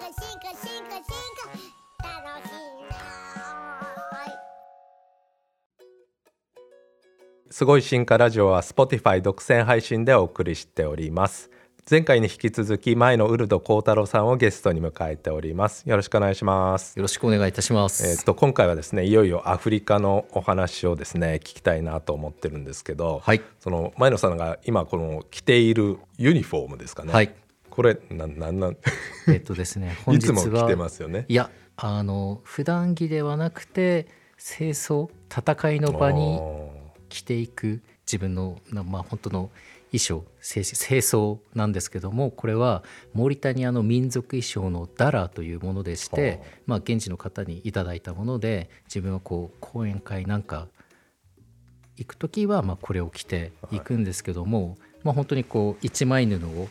化進化進化進化。楽しいなすごい進化ラジオは Spotify 独占配信でお送りしております。前回に引き続き前のウルド幸太郎さんをゲストに迎えております。よろしくお願いします。よろしくお願いいたします。えっと今回はですねいよいよアフリカのお話をですね聞きたいなと思ってるんですけど、はい。その前野さんが今この着ているユニフォームですかね、はいこれななんなん？えっとですね、本い日はつも着てますよね。いや、あの普段着ではなくて清掃戦いの場にお着ていく自分のなまあ本当の衣装清清掃なんですけどもこれはモーリタニアの民族衣装のダラーというものでしてはあ、まあ、現地の方にいただいたもので自分はこう講演会なんか行く時はまあこれを着ていくんですけども、まあ、本当にこう一枚布を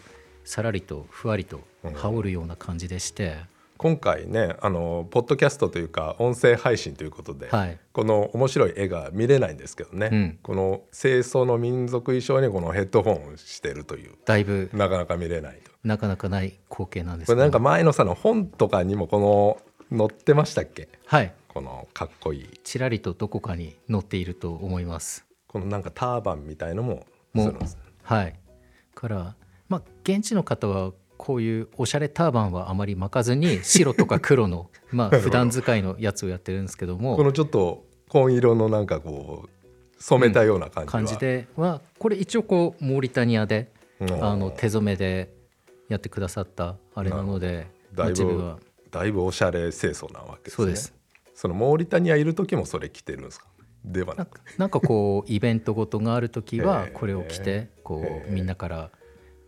さらりとふわりと羽織るような感じでして、今回ねあのポッドキャストというか音声配信ということで、はい。この面白い絵が見れないんですけどね、うん。この清掃の民族衣装にこのヘッドホンをしてるというだいぶなかなか見れないと。なかなかない光景なんですこれなんかど前野さんの本とかにもこの載ってましたっけ？はい。このかっこいい。ちらりとどこかに載っていると思います。このなんかターバンみたいのもすもうるんですはいからまあ現地の方はこういうおしゃれターバンはあまり巻かずに白とか黒のまあ普段使いのやつをやってるんですけどもこのちょっと紺色のなんかこう染めたような感じは、感じではこれ一応こうモーリタニアでうん。あの手染めでやってくださったあれなのでまあだいぶだいぶおしゃれ清掃なわけですね。そうです。そのモーリタニアいる時もそれ着てるんですか？ではなく。なんかこうイベントごとがある時はこれを着てこうみんなから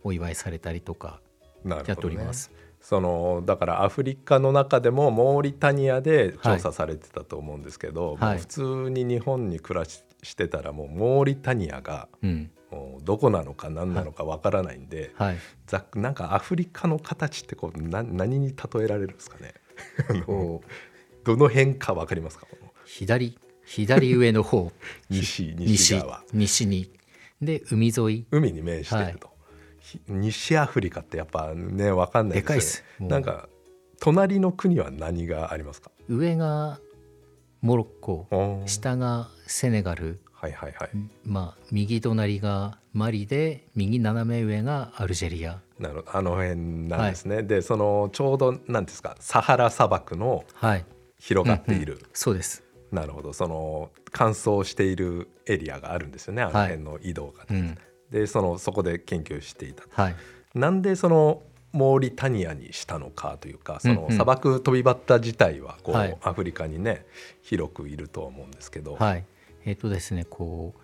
お祝いされたりとかやっております。そのだからアフリカの中でもモーリタニアで調査されてたと思うんですけど、はい。普通に日本に暮らししてたらもうモーリタニアがうん。もうどこなのか何なのかわからないんで、はい。ざっなんかアフリカの形ってこうな何に例えられるんですかね？どの辺かわかりますか？左左上の方 西西西側。西に。で海沿い。海に面してると、ひ西アフリカってやっぱねわかんないでかいっす。なんか隣の国は何がありますか？上がモロッコ下がセネガル、はいはいはい、まあ、右隣がマリで右斜め上がアルジェリア。なるあの辺なんですね、でそのちょうどなんですか？サハラ砂漠のはい。広がっている、そうです。なるほど。その乾燥しているエリアがあるんですよね。あのはい辺の移動が、うんでそのそこで研究していた。はい。なんでそのモーリタニアにしたのかというかそうんうん。の砂漠飛びバッタ自体はこう、はい。アフリカにね広くいるとは思うんですけど、はい。えっ、とですねこう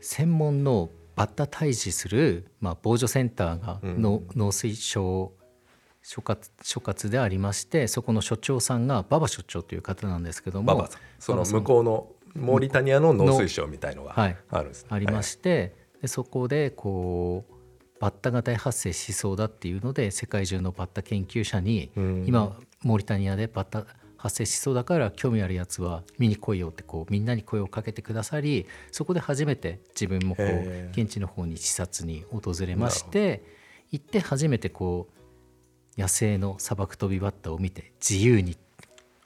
専門のバッタ退治する、まあ、防除センターがうんの、農水省所括所括でありましてそこの所長さんが馬場所長という方なんですけどもその向こうのモーリタニアの農水省みたいのがはい。あるんですね、ありまして、でそこでこうバッタが大発生しそうだっていうので世界中のバッタ研究者にうん。今モーリタニアでバッタ発生しそうだから興味あるやつは見に来いよってこうみんなに声をかけてくださりそこで初めて自分もこへう現地の方に視察に訪れまして行って初めてこう野生の砂漠飛びバッタを見て自由にお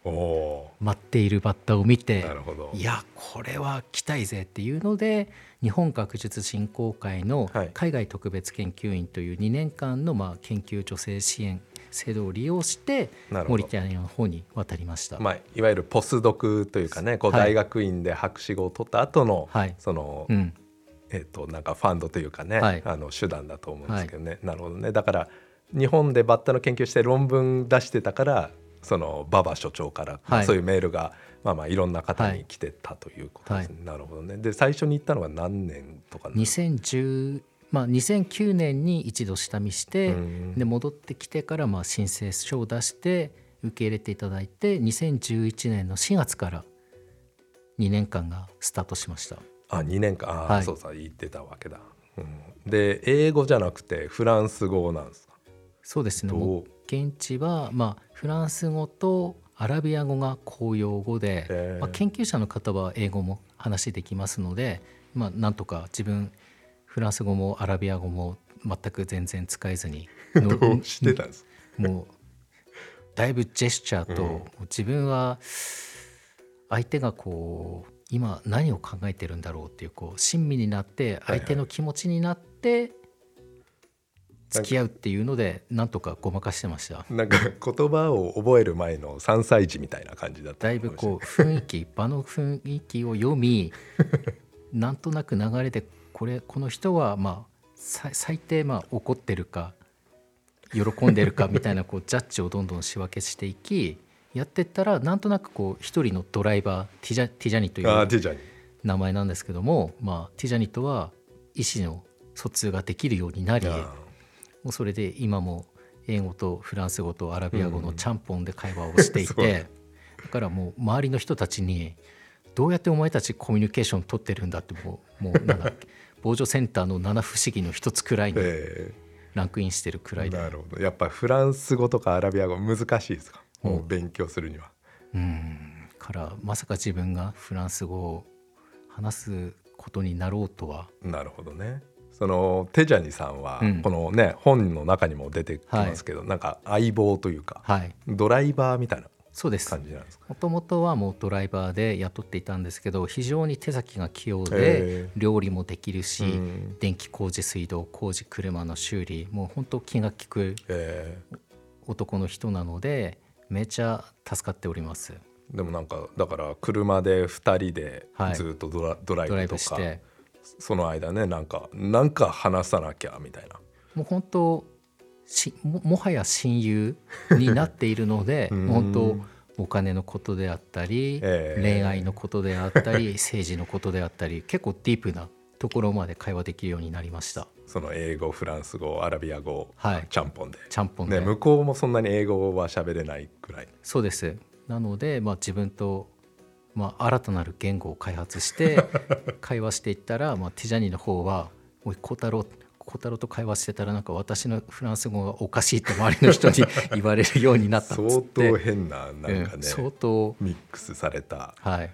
お舞っているバッタを見てなるほど。いやこれは来たいぜっていうので日本学術振興会のはい。海外特別研究員という2年間のまあ研究助成支援制度を利用してなるほど。モリタニアの方に渡りました。まあ、いわゆるポスドクというかねこうはい大学院で博士号を取った後の、はい。その、うん。えっとなんかファンドというかね、はい。あの手段だと思うんですけどね、なるほどね。だから日本でバッタの研究して論文出してたからその馬場所長から、まあはい。そういうメールがまあまあいろんな方に来てたということですね、なるほどね。で最初に行ったのは何年とかなんですか？2010まあ、2009年に一度下見してうん。で戻ってきてからまあ申請書を出して受け入れていただいて2011年の4月から2年間がスタートしました。あ2年間。あ、はい。そうそう言ってたわけだ、うん、で英語じゃなくてフランス語なんですかそうですね。現地は、まあ、フランス語とアラビア語が公用語で、へーまあ、研究者の方は英語も話できますので、まあ、なんとか自分フランス語もアラビア語も全く全然使えずに どうしてたんですか？もだいぶジェスチャーと、うん自分は相手がこう今何を考えてるんだろうっていうこう親身になってはい相手の気持ちになって付き合うっていうのでなんとかごまかしてました。なんか言葉を覚える前の3歳児みたいな感じだっただいぶこう雰囲気場の雰囲気を読み なんとなく流れでこれこの人はまあさ最低まあ怒ってるか喜んでるかみたいなこうジャッジをどんどん仕分けしていきやってったらなんとなくこう一人のドライバーティジャティジャニという名前なんですけども、まあ、ティジャニとは意思の疎通ができるようになりそれで今も英語とフランス語とアラビア語のちゃんぽんで会話をしていて、だからもう周りの人たちにどうやってお前たちコミュニケーション取ってるんだってもうもうなんだっけ 防除センターの七不思議の一つくらいにえランクインしてるくらいで、えなるほど。やっぱフランス語とかアラビア語難しいですか？もう勉強するには。うん。からまさか自分がフランス語を話すことになろうとは。なるほどねそのテジャニさんは、うん。このね本の中にも出てきますけど、なんか相棒というか、はい。ドライバーみたいなそうです。感じなんですか？もともとはもうドライバーで雇っていたんですけど非常に手先が器用へでえ。料理もできるし、うん。電気工事水道工事車の修理もう本当気が利くえ。男の人なのでめちゃ助かっております。えでもなんかだから車で2人ではい。ずっとドラ,、ドライドライブとかブしてその間ねなんかなんか話さなきゃみたいな。もう本当しももはや親友になっているので うん。本当お金のことであったり、ええ。恋愛のことであったり 政治のことであったり結構ディープなところまで会話できるようになりました。その英語フランス語アラビア語、はい。ちゃんぽんで。ちゃんぽんで、ね、向こうもそんなに英語は喋れないくらい。そうです。なので、まあ、自分と、まあ、新たなる言語を開発して 会話していったら、まあ、ティジャニの方は「おい孝太郎孝太郎と会話してたらなんか私のフランス語がおかしいって周りの人に 言われるようになったっつ相って。当変ななんかね、うん相当。ミックスされた。はい。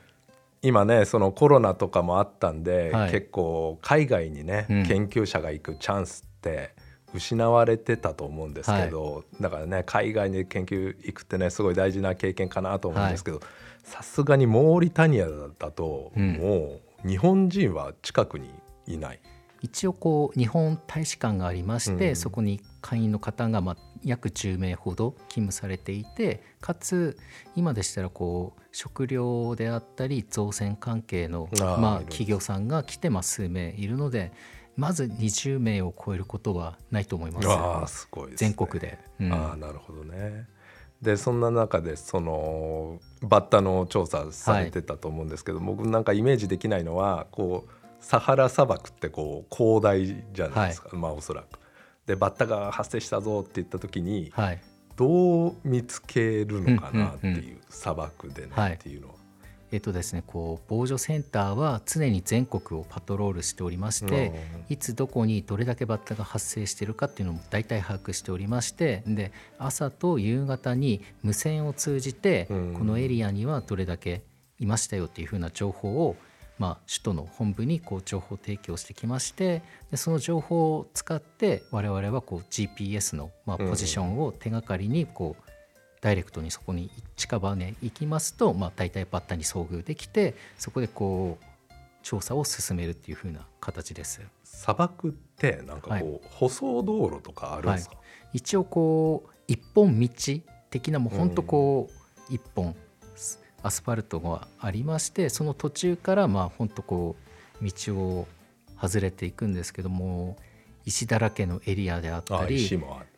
今ねそのコロナとかもあったんで、はい。結構海外にね、うん。研究者が行くチャンスって失われてたと思うんですけど、だからね海外に研究行くってねすごい大事な経験かなと思うんですけどさすがにモーリタニアだと、うんもう日本人は近くにいない。一応こう日本大使館がありまして、うんそこに会員の方がまあ約10名ほど勤務されていてかつ今でしたらこう食料であったり造船関係のまあ企業さんが来てまあ数名いるのでまず20名を超えることはないと思いますああすごいね、全国で。うんああなるほどね。でそんな中でそのバッタの調査されてたと思うんですけど、僕なんかイメージできないのはこうサハラ砂漠ってこう広大じゃないですか、まあおそらく。でバッタが発生したぞって言った時にはい。どう見つけるのかなってうんうんいう砂漠でねはい。っていうのは。えっとですねこう防除センターは常に全国をパトロールしておりまして、いつどこにどれだけバッタが発生しているかっていうのも大体把握しておりましてで朝と夕方に無線を通じてうん。このエリアにはどれだけいましたよっていうふうな情報を、まあ、首都の本部にこう情報提供してきましてでその情報を使って我々はこう GPS の、まあ、うん。ポジションを手がかりにこうダイレクトにそこに近場に行きますと、まあ、大体バッタに遭遇できてそこでこう調査を進めるっていう風な形です。砂漠ってなんかこう、舗装道路とかあるんですか、一応こう一本道的なもうほんとこう一本アスファルトがありましてその途中からまあほんとこう道を外れていくんですけども石だらけのエリアであったあり。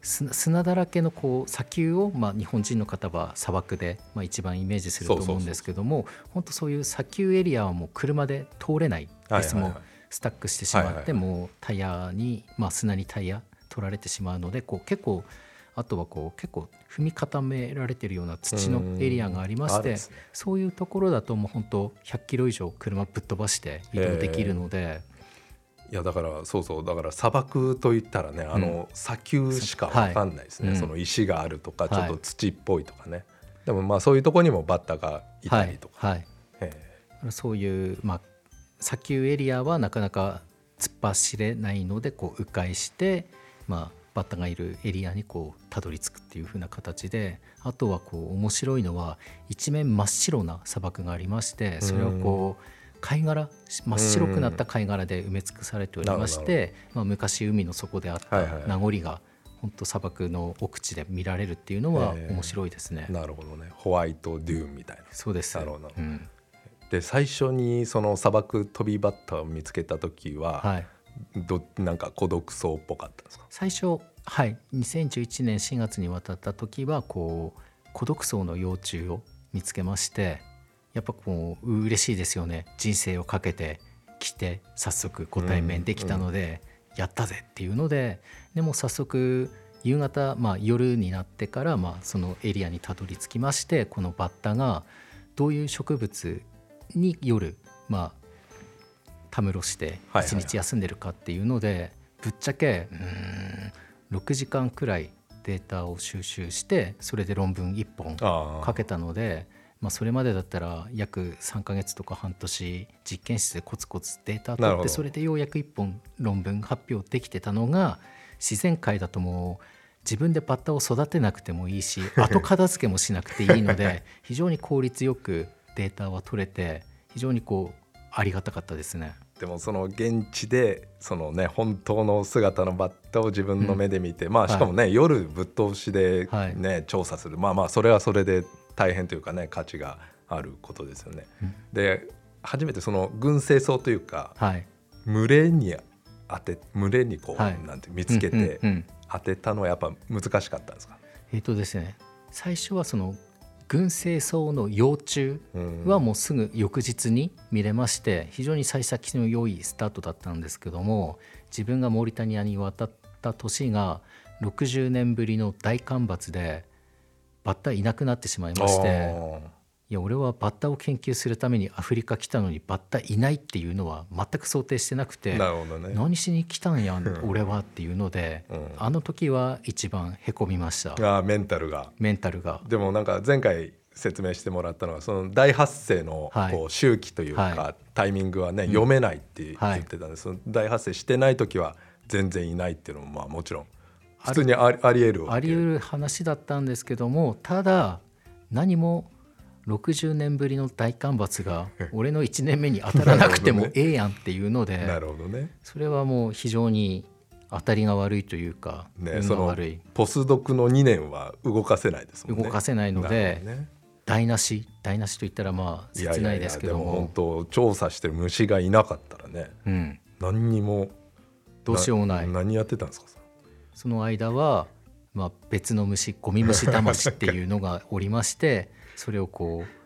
砂砂だらけのこう砂丘を、まあ、日本人の方は砂漠で、まあ、一番イメージすると思うんですけども本当そういう砂丘エリアはもう車で通れないです、もうスタックしてしまって、もうタイヤに、まあ、砂にタイヤ取られてしまうのでこう結構あとはこう結構踏み固められてるような土のエリアがありましてそういうところだともう本当100キロ以上車ぶっ飛ばして移動できるので。いやだからそうそう。だから砂漠といったらねあの砂丘しかわかんないですね、はいその石があるとかはい。ちょっと土っぽいとかね、でもまあそういうとこにもバッタがいたりとか、はい。はい。えそういう、まあ、砂丘エリアはなかなか突っ走れないのでこう迂回して、まあ、バッタがいるエリアにこうたどり着くっていう風な形であとはこう面白いのは一面真っ白な砂漠がありましてそれをこう貝殻真っ白くなった貝殻で埋め尽くされておりまして、まあ、昔海の底であった名残が本当砂漠の奥地で見られるっていうのはええ。面白いですね。なるほどね。ホワイトデューンみたいな。そうです。なるほど。うん。で最初にその砂漠飛びバッタを見つけた時は、はい、どなんか孤独そうっぽかったんですか？最初はい。2011年4月に渡った時はこう孤独層の幼虫を見つけましてやっぱこう嬉しいですよね。人生をかけて来て早速ご対面できたので、やったぜっていうのででも早速夕方、まあ、夜になってから、まあ、そのエリアにたどり着きましてこのバッタがどういう植物に夜まあたむろして一日休んでるかっていうので、ぶっちゃけうーん6時間くらいデータを収集してそれで論文1本あかけたので、まあ、それまでだったら約3ヶ月とか半年実験室でコツコツデータ取ってそれでようやく1本論文発表できてたのが自然界だともう自分でバッタを育てなくてもいいし 後片付けもしなくていいので非常に効率よくデータは取れて非常にこうありがたかったですね。でもその現地でそのね本当の姿のバッタを自分の目で見て、まあしかもね、夜ぶっ通しではい。ね、調査する。まあまあそれはそれで大変というかね価値があることですよね。うん。で初めてその群生草というかはい、群れに当て群れにこう、はい。なんて見つけて当てたのはやっぱ難しかったんですか、えっ、とですね最初はその群生草の幼虫うん。はもうすぐ翌日に見れまして非常に幸先の良いスタートだったんですけども自分がモーリタニアに渡った年が60年ぶりの大干ばつでバッタいなくなってしまいましてあいや俺はバッタを研究するためにアフリカ来たのにバッタいないっていうのは全く想定してなくーて。何しに来たんやん。俺はっていうのでうん。あの時は一番へこみました。あーメンタルが。メンタルが。でもなんか前回説明してもらったのはその大発生のはい。こう周期というか、はタイミングはね、読めないってはい言ってたんです、その大発生してない時は全然いないっていうのもまあもちろん普通にありありえるあり得る話だったんですけどもただ何も60年ぶりの大干ばつが俺の1年目に当たらなくても ええやんっていうので、なるほどね。それはもう非常に当たりが悪いというか、運ねそのが悪い。ポスドクの2年は動かせないですもんね。動かせないのなで台無し台無しと言ったらまあ切ないですけどでも本も当調査してる虫がいなかったらねうん、何にもどうしようもない。何やってたんですかその間は、まあ、別の虫ゴミ虫魂っていうのがおりまして それをこう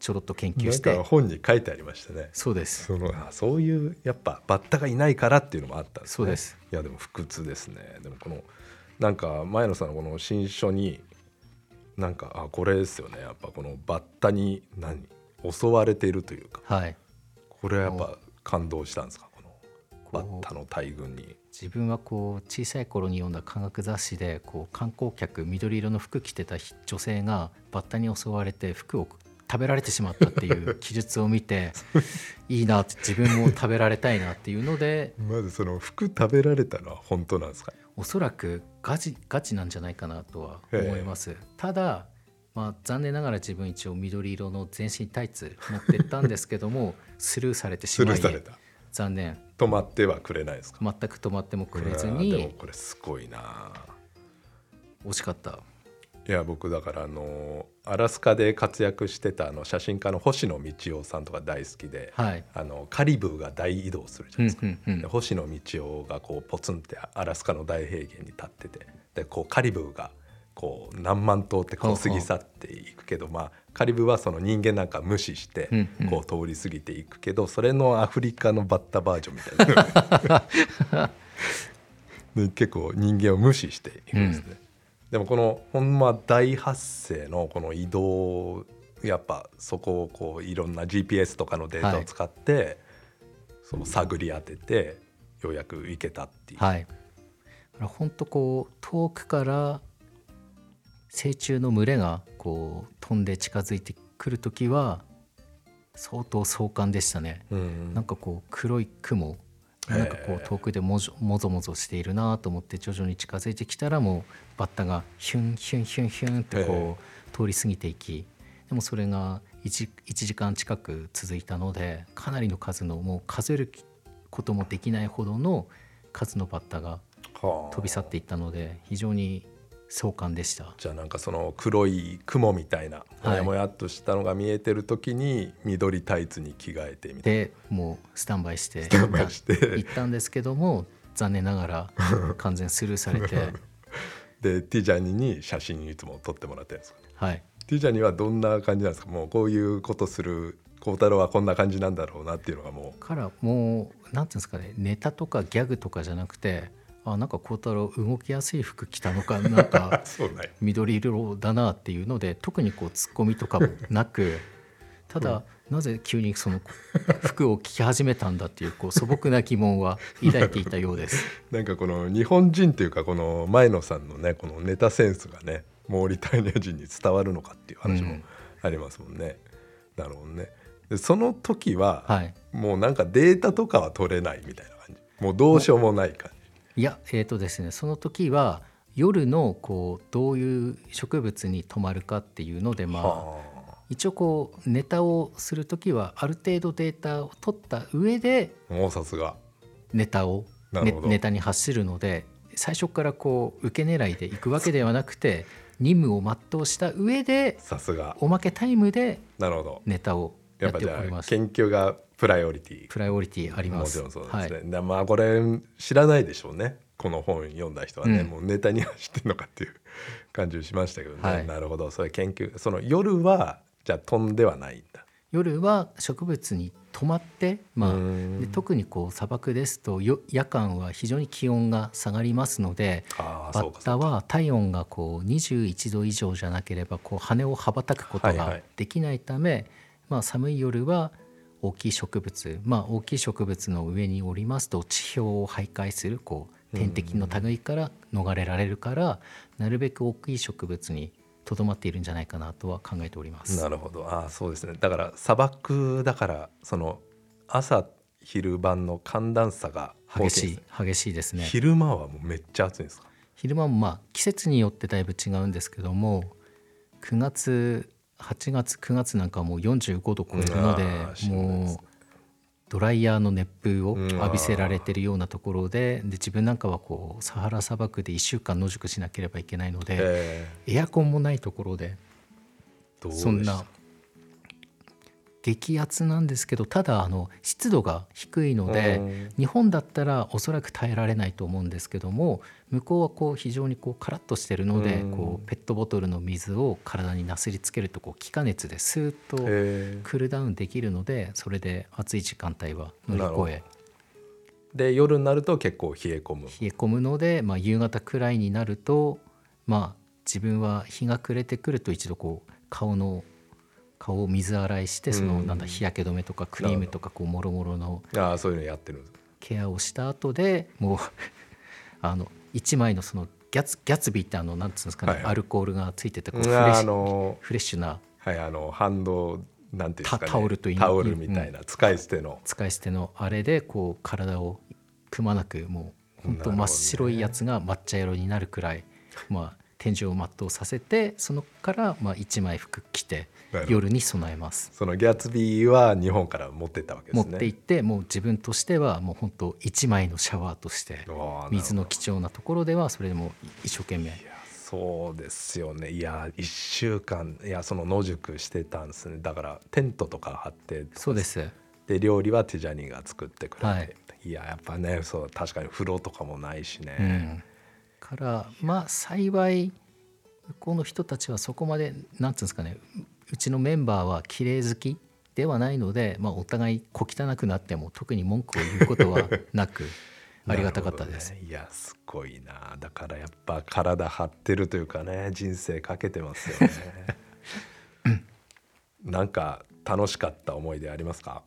ちょろっと研究して。か本に書いてありましたね。そうです。そのあそういうやっぱバッタがいないからっていうのもあったんですね。そうです。いやでも不屈ですね。でもこのなんか前野さんのこの新書になんかあこれですよね。やっぱこのバッタに何襲われているというか。はい。これはやっぱ感動したんですか？このバッタの大群に自分はこう小さい頃に読んだ科学雑誌でこう観光客緑色の服着てた女性がバッタに襲われて服を食べられてしまったっていう記述を見て いいなって自分も食べられたいなっていうので。まずその服食べられたのは本当なんですか？おそらくガチガチなんじゃないかなとは思います。ただまあ、残念ながら自分一応緑色の全身タイツ持ってったんですけどもスルーされてしスまいルーされた残念。止まってはくれないですか？全く止まってもくれずうわーでもにこれすごいな。惜しかった。いや僕だからあのアラスカで活躍してたあの写真家の星野道夫さんとか大好きで、はい。あのカリブーが大移動するじゃないですか、うんうんうん。で星野道夫がこうポツンってアラスカの大平原に立っててでこうカリブーがこう何万頭ってこう。過ぎ去っていくけど、まあ、カリブーはその人間なんか無視してうんうん。こう通り過ぎていくけど、それのアフリカのバッタバージョンみたいな。で結構人間を無視していくんですね。でもこのほんま大発生のこの移動やっぱそこをこういろんな GPS とかのデータを使って、その探り当ててようやく行けたっていう、はい。本当こう遠くから成虫の群れがこう飛んで近づいてくる時は相当壮観でしたね、うん。なんかこう黒い雲なんかこう遠くでもぞもぞもぞしているなと思って徐々に近づいてきたらもうバッタがヒュンヒュンヒュンヒュンってこう通り過ぎていきでもそれが 1, 1時間近く続いたのでかなりの数のもう数えることもできないほどの数のバッタがはあ。飛び去っていったので非常に壮観でした。じゃあなんかその黒い雲みたいなもやもやっとしたのが見えてる時に緑タイツに着替えてみたいでもうスタンバイしてタンバイして。行ったんですけども残念ながら 完全スルーされて。でティジャニに写真いつも撮ってもらってるんですかはい。ティジャニはどんな感じなんですか？もうこういうことする孝太郎はこんな感じなんだろうなっていうのがもからもうなんていうんですかねネタとかギャグとかじゃなくてあなんか孝太郎動きやすい服着たのかなんか 緑色だなっていうので特にこうツッコミとかもなくただ、なぜ急にその服を着始めたんだっていうこう素朴な疑問は抱いていたようです。なんかこの日本人っていうかこの前野さんのねこのネタセンスがねモーリタニア人に伝わるのかっていう話もうんありますもんね。なるほどね。でその時は、はいもうなんかデータとかは取れないみたいな感じもうどうしようもない感じ。いやえーとですねその時は夜のこうどういう植物に泊まるかっていうのでまあは一応こうネタをする時はある程度データを取った上であもうさすが。ネタをネネタに発するので最初からこう受け狙いでいくわけではなくて任務を全うした上でさすが。おまけタイムでなるほど。ネタをやっぱじゃ。あ研究がプライオリティ。プライオリティあります。もちろんそうですね。はい、だまあこれ知らないでしょうね。この本読んだ人はね、うんもうネタには知ってんのかっていう感じしましたけどね。はいなるほど。それ研究その夜はじゃあ飛んではないんだ。夜は植物に泊まって、まあ、特にこう砂漠ですとよ夜間は非常に気温が下がりますのでバッタ。は体温がこう21度以上じゃなければこう羽を羽ばたくことがはいはいできないため、まあ、寒い夜は大きい植物、まあ、大きい植物の上におりますと地表を徘徊するこう天敵の類から逃れられるからなるべく大きい植物にとどまっているんじゃないかなとは考えております。なるほど。ああそうですね。だから砂漠だからその朝昼晩の寒暖差が激しい激しいですね。昼間はもうめっちゃ暑いんですか？昼間もまあ季節によってだいぶ違うんですけども9月8月9月なんかはもう45度超えるのでうんもうドライヤーの熱風をうん浴びせられてるようなところでで自分なんかはこうサハラ砂漠で1週間野宿しなければいけないのでえエアコンもないところでそんな激アツなんですけどただあの湿度が低いのでうん。日本だったらおそらく耐えられないと思うんですけども向こうはこう非常にこうカラッとしてるのでうん。こうペットボトルの水を体になすりつけるとこう気化熱でスーッとえー。クールダウンできるのでそれで暑い時間帯は乗り越えで夜になると結構冷え込む。冷え込むので、まあ、夕方くらいになるとまあ自分は日が暮れてくると一度こう顔の顔を水洗いしてそのうん。なんだ日焼け止めとかクリームとかこうもろもろのああそういうのやってる。ケアをした後でもう あの1枚のそのギャツギャツビーってあのなんつうんですかね、はいはい。アルコールがついててこうフレッシュのフレッシュなはいあのハンドなんていうかね。タタオルというタオルみたいな使い捨ての、使い捨てのあれでこう体をくまなくもう本当真っ白いやつが抹茶色になるくらい、まあ天井を全うさせてそのからまあ1枚服着て夜に備えます。そのギャツビーは日本から持ってったわけですね。持って行ってもう自分としてはもう本当1枚のシャワーとして水の貴重なところではそれでも一生懸命。そうですよね。いや1週間いやその野宿してたんですね。だからテントとか張ってそうです。で料理はティジャニーが作ってくれて、はい。い、ややっぱねそう確かに風呂とかもないしうね、ん、からまあ幸い向こうの人たちはそこまでなんつうんですかねううちのメンバーは綺麗好きではないので、まあ、お互い小汚くなっても特に文句を言うことはなく ありがたかったです。ね。いやすごいな。だからやっぱ体張ってるというかね人生かけてますよね。なんか楽しかった思い出ありますか？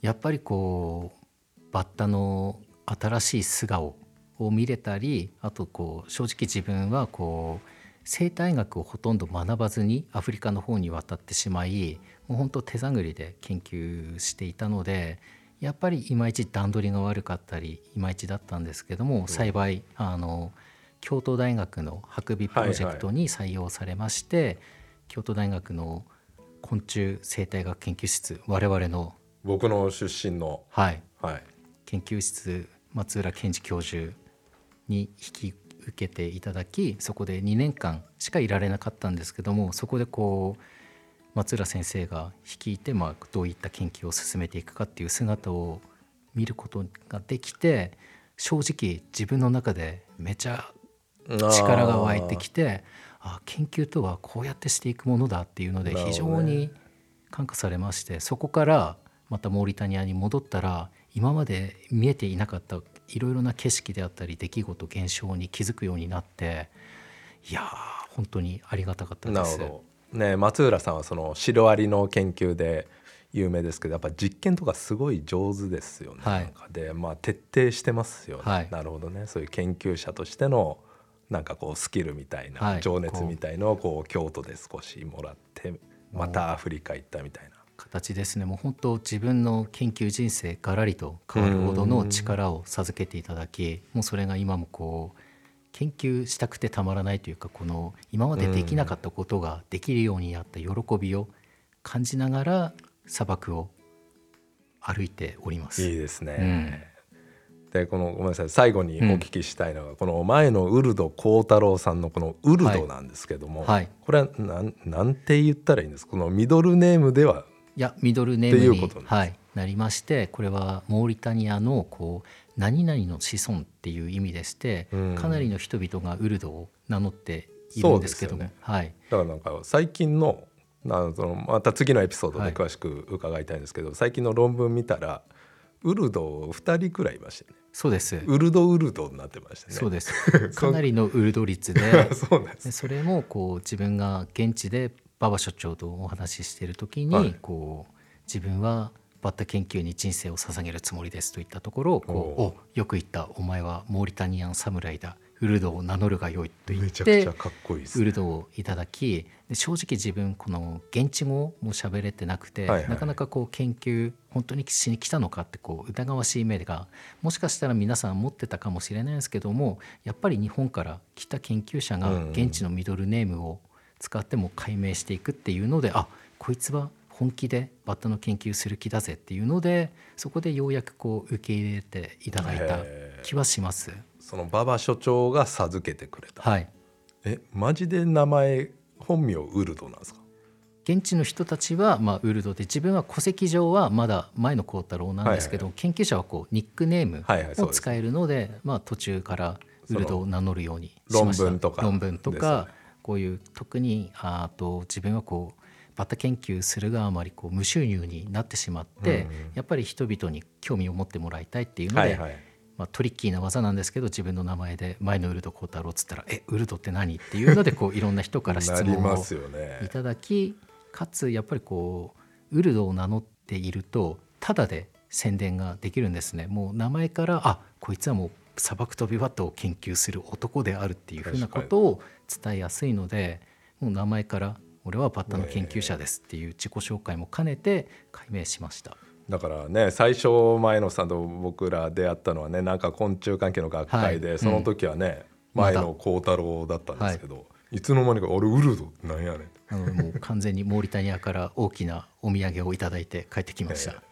やっぱりこうバッタの新しい素顔を見れたりあとこう正直自分はこう生態学をほとんど学ばずにアフリカの方に渡ってしまいもう本当手探りで研究していたのでやっぱりいまいち段取りが悪かったりいまいちだったんですけども幸いあの京都大学の白尾プロジェクトに採用されまして、京都大学の昆虫生態学研究室我々の、僕の出身のはい、はい。研究室松浦健二教授に引き受けていただきそこで2年間しかいられなかったんですけどもそこでこう松浦先生が率いて、まあ、どういった研究を進めていくかっていう姿を見ることができて正直自分の中でめちゃ力が湧いてきてあ研究とはこうやってしていくものだっていうので非常に感化されましてそこからまたモーリタニアに戻ったら今まで見えていなかったいろいろな景色であったり出来事現象に気づくようになっていやー本当にありがたかったです。なるほどね松浦さんはそのシロアリの研究で有名ですけどやっぱ実験とかすごい上手ですよね。はいなんかでまあ徹底してますよね。はいなるほどねそういう研究者としてのなんかこうスキルみたいな、はい情熱みたいのをこう京都で少しもらってまたアフリカ行ったみたいな。形ですね。もう本当自分の研究人生がらりと変わるほどの力を授けていただきもうそれが今もこう研究したくてたまらないというかこの今までできなかったことができるようになった喜びを感じながら砂漠を歩いております。いいですね。でこのごめんなさい最後にお聞きしたいのが、この前のウルド幸太郎さんのこのウルドなんですけども、はい。これはなんなんて言ったらいいんです？かこのミドルネームではいやミドルネームにはい、なりましてこれはモーリタニアのこう何々の子孫っていう意味でして、うん。かなりの人々がウルドを名乗っているんですけども、そうですはい、だからなんか最近のなそのまた次のエピソードはい。で詳しく伺いたいんですけど、最近の論文見たらウルド2人くらいいましたよね。そうです。ウルドウルドになってましたね。そうです。かなりのウルド率で。そうなんです。でそれもこう自分が現地で馬場所長とお話ししている時に、はい。こう自分はバッタ研究に人生を捧げるつもりですといったところをこうおおよく言ったお前はモーリタニアン侍だウルドを名乗るがよいと言ってウルドをいただきで正直自分この現地語も喋れてなくて、なかなかこう研究本当にしに来たのかってこう疑わしい目がもしかしたら皆さん持ってたかもしれないですけどもやっぱり日本から来た研究者がうん。現地のミドルネームを使っても解明していくっていうので、あこいつは本気でバッタの研究する気だぜっていうのでそこでようやくこう受け入れていただいた気はします。その馬場所長が授けてくれた、はい。えマジで名前本名ウルドなんですか？現地の人たちは、まあ、ウルドで自分は戸籍上はまだ前の幸太郎なんですけど、はい研究者はこうニックネームはいはいそうです。を使えるので,、まあ、途中からウルドを名乗るようにしました。論文とか論文とか、ねこういう特にああと自分はこうバッタ研究するがあまりこう無収入になってしまって、うん。うんやっぱり人々に興味を持ってもらいたいっていうので、はいはい。まあ、トリッキーな技なんですけど自分の名前で前のウルド幸太郎っつったら「えウルドって何?」っていうのでこういろんな人から質問をいただきかつやっぱりこうウルドを名乗っているとただで宣伝ができるんですね。もう名前からあこいつはもう砂漠飛びバットを研究する男であるっていうふうなことを伝えやすいのでもう名前から俺はバッタの研究者ですっていう自己紹介も兼ねて解明しました。だからね最初前野さんと僕ら出会ったのはねなんか昆虫関係の学会で、はい。その時はね、うん。前野幸太郎だったんですけど、い、つの間にか「俺ウルドなんやねん」なのでもう完全にモーリタニアから大きなお土産をいただいて帰ってきました。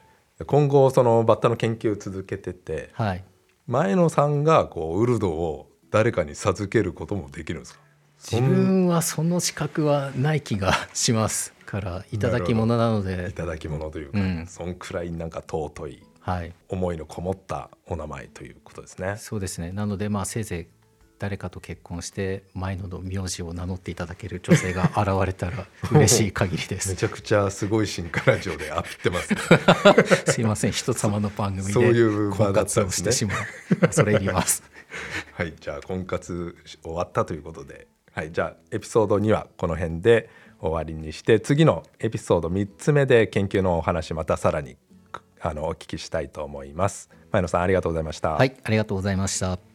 今後そのバッタの研究を続けててはい前野さんがこうウルドを誰かに授けることもできるんですか？自分はその資格はない気がしますからいただき物なのいでただき物というか、うん。そんくらいなんか尊いはい。思いのこもったお名前ということですね。そうですね。なのでまあせいぜい誰かと結婚して前野の名字を名乗っていただける女性が現れたら 嬉しい限りでめすちゃくちゃすごい進化ラジオでアピってますね。すいません人様の番組で婚活をしてしまう。恐れ入ります。はい、じゃあ婚活終わったということで、はい、じゃあエピソード2はこの辺で終わりにして次のエピソード3つ目で研究のお話またさらにあのお聞きしたいと思います。前野さんありがとうございました。はいありがとうございました